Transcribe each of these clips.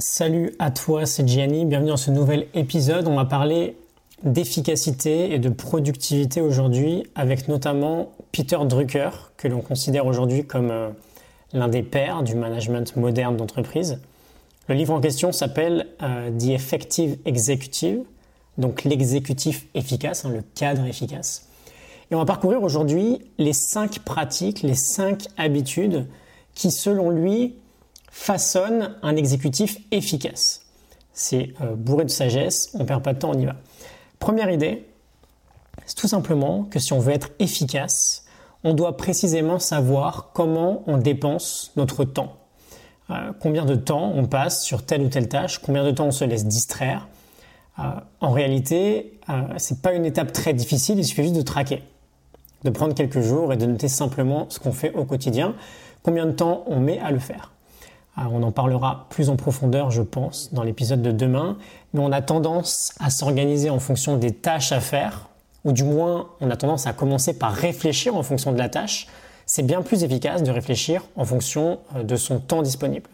Salut à toi, c'est Gianni, bienvenue dans ce nouvel épisode. On va parler d'efficacité et de productivité aujourd'hui avec notamment Peter Drucker, que l'on considère aujourd'hui comme euh, l'un des pères du management moderne d'entreprise. Le livre en question s'appelle euh, The Effective Executive, donc l'exécutif efficace, hein, le cadre efficace. Et on va parcourir aujourd'hui les cinq pratiques, les cinq habitudes qui, selon lui, façonnent un exécutif efficace. C'est euh, bourré de sagesse, on perd pas de temps, on y va. Première idée, c'est tout simplement que si on veut être efficace, on doit précisément savoir comment on dépense notre temps. Euh, combien de temps on passe sur telle ou telle tâche, combien de temps on se laisse distraire. Euh, en réalité, ce n'est pas une étape très difficile, il suffit juste de traquer, de prendre quelques jours et de noter simplement ce qu'on fait au quotidien, combien de temps on met à le faire. On en parlera plus en profondeur, je pense, dans l'épisode de demain, mais on a tendance à s'organiser en fonction des tâches à faire, ou du moins on a tendance à commencer par réfléchir en fonction de la tâche. C'est bien plus efficace de réfléchir en fonction euh, de son temps disponible.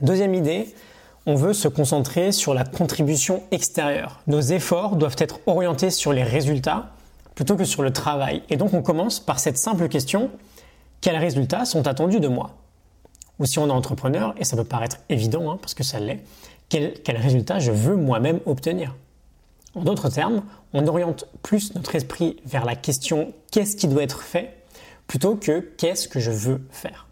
Deuxième idée, on veut se concentrer sur la contribution extérieure. Nos efforts doivent être orientés sur les résultats plutôt que sur le travail. Et donc on commence par cette simple question, quels résultats sont attendus de moi? Ou si on est entrepreneur, et ça peut paraître évident, hein, parce que ça l'est, résultats résultat je veux moi-même obtenir? En d'autres termes, on oriente plus notre esprit vers la question qu'est-ce qui doit être fait plutôt que qu'est-ce que je veux faire.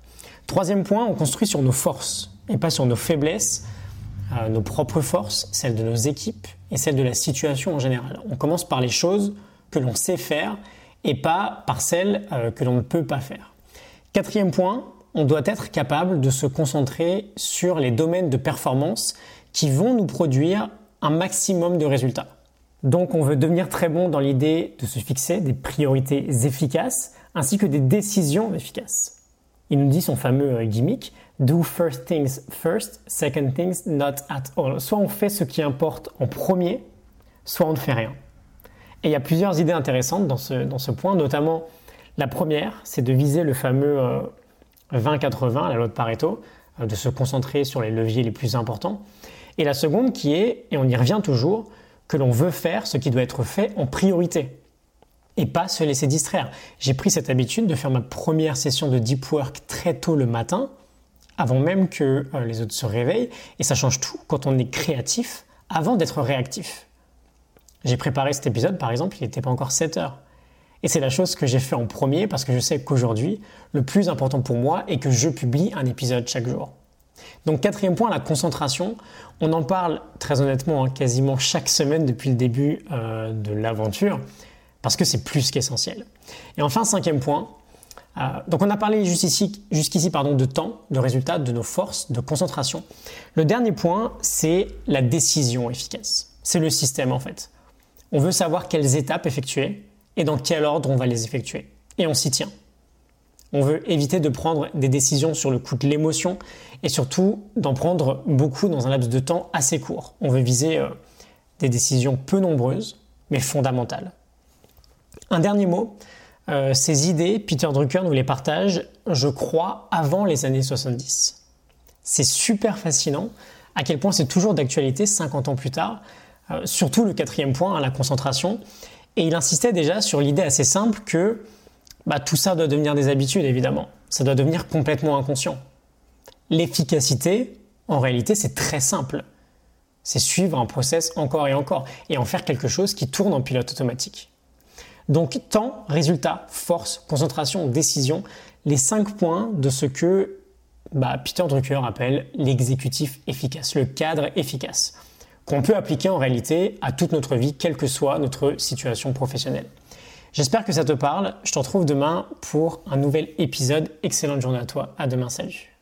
Troisième point, on construit sur nos forces et pas sur nos faiblesses, euh, nos propres forces, celles de nos équipes et celles de la situation en général. On commence par les choses que l'on sait faire et pas par celles euh, que l'on ne peut pas faire. Quatrième point, on doit être capable de se concentrer sur les domaines de performance qui vont nous produire un maximum de résultats. Donc on veut devenir très bon dans l'idée de se fixer des priorités efficaces ainsi que des décisions efficaces. Il nous dit son fameux euh, gimmick Do first things first, second things not at all. Soit on fait ce qui importe en premier, soit on ne fait rien. Et il y a plusieurs idées intéressantes dans ce, dans ce point, notamment la première, c'est de viser le fameux 20-80, euh, la loi de Pareto, euh, de se concentrer sur les leviers les plus importants. Et la seconde qui est, et on y revient toujours, que l'on veut faire ce qui doit être fait en priorité et pas se laisser distraire. J'ai pris cette habitude de faire ma première session de deep work très tôt le matin, avant même que euh, les autres se réveillent, et ça change tout quand on est créatif avant d'être réactif. J'ai préparé cet épisode, par exemple, il n'était pas encore 7 heures. Et c'est la chose que j'ai fait en premier parce que je sais qu'aujourd'hui, le plus important pour moi est que je publie un épisode chaque jour. Donc quatrième point, la concentration. On en parle très honnêtement hein, quasiment chaque semaine depuis le début euh, de l'aventure parce que c'est plus qu'essentiel. Et enfin, cinquième point, euh, donc on a parlé jusqu'ici, jusqu'ici pardon, de temps, de résultats, de nos forces, de concentration. Le dernier point, c'est la décision efficace. C'est le système en fait. On veut savoir quelles étapes effectuer et dans quel ordre on va les effectuer. Et on s'y tient. On veut éviter de prendre des décisions sur le coup de l'émotion et surtout d'en prendre beaucoup dans un laps de temps assez court. On veut viser euh, des décisions peu nombreuses mais fondamentales. Un dernier mot, euh, ces idées, Peter Drucker nous les partage, je crois, avant les années 70. C'est super fascinant à quel point c'est toujours d'actualité 50 ans plus tard, euh, surtout le quatrième point, hein, la concentration. Et il insistait déjà sur l'idée assez simple que bah, tout ça doit devenir des habitudes, évidemment. Ça doit devenir complètement inconscient. L'efficacité, en réalité, c'est très simple. C'est suivre un process encore et encore et en faire quelque chose qui tourne en pilote automatique. Donc temps, résultat, force, concentration, décision, les cinq points de ce que bah, Peter Drucker appelle l'exécutif efficace, le cadre efficace qu'on peut appliquer en réalité à toute notre vie, quelle que soit notre situation professionnelle. J'espère que ça te parle. Je te retrouve demain pour un nouvel épisode. Excellente journée à toi. À demain. Salut.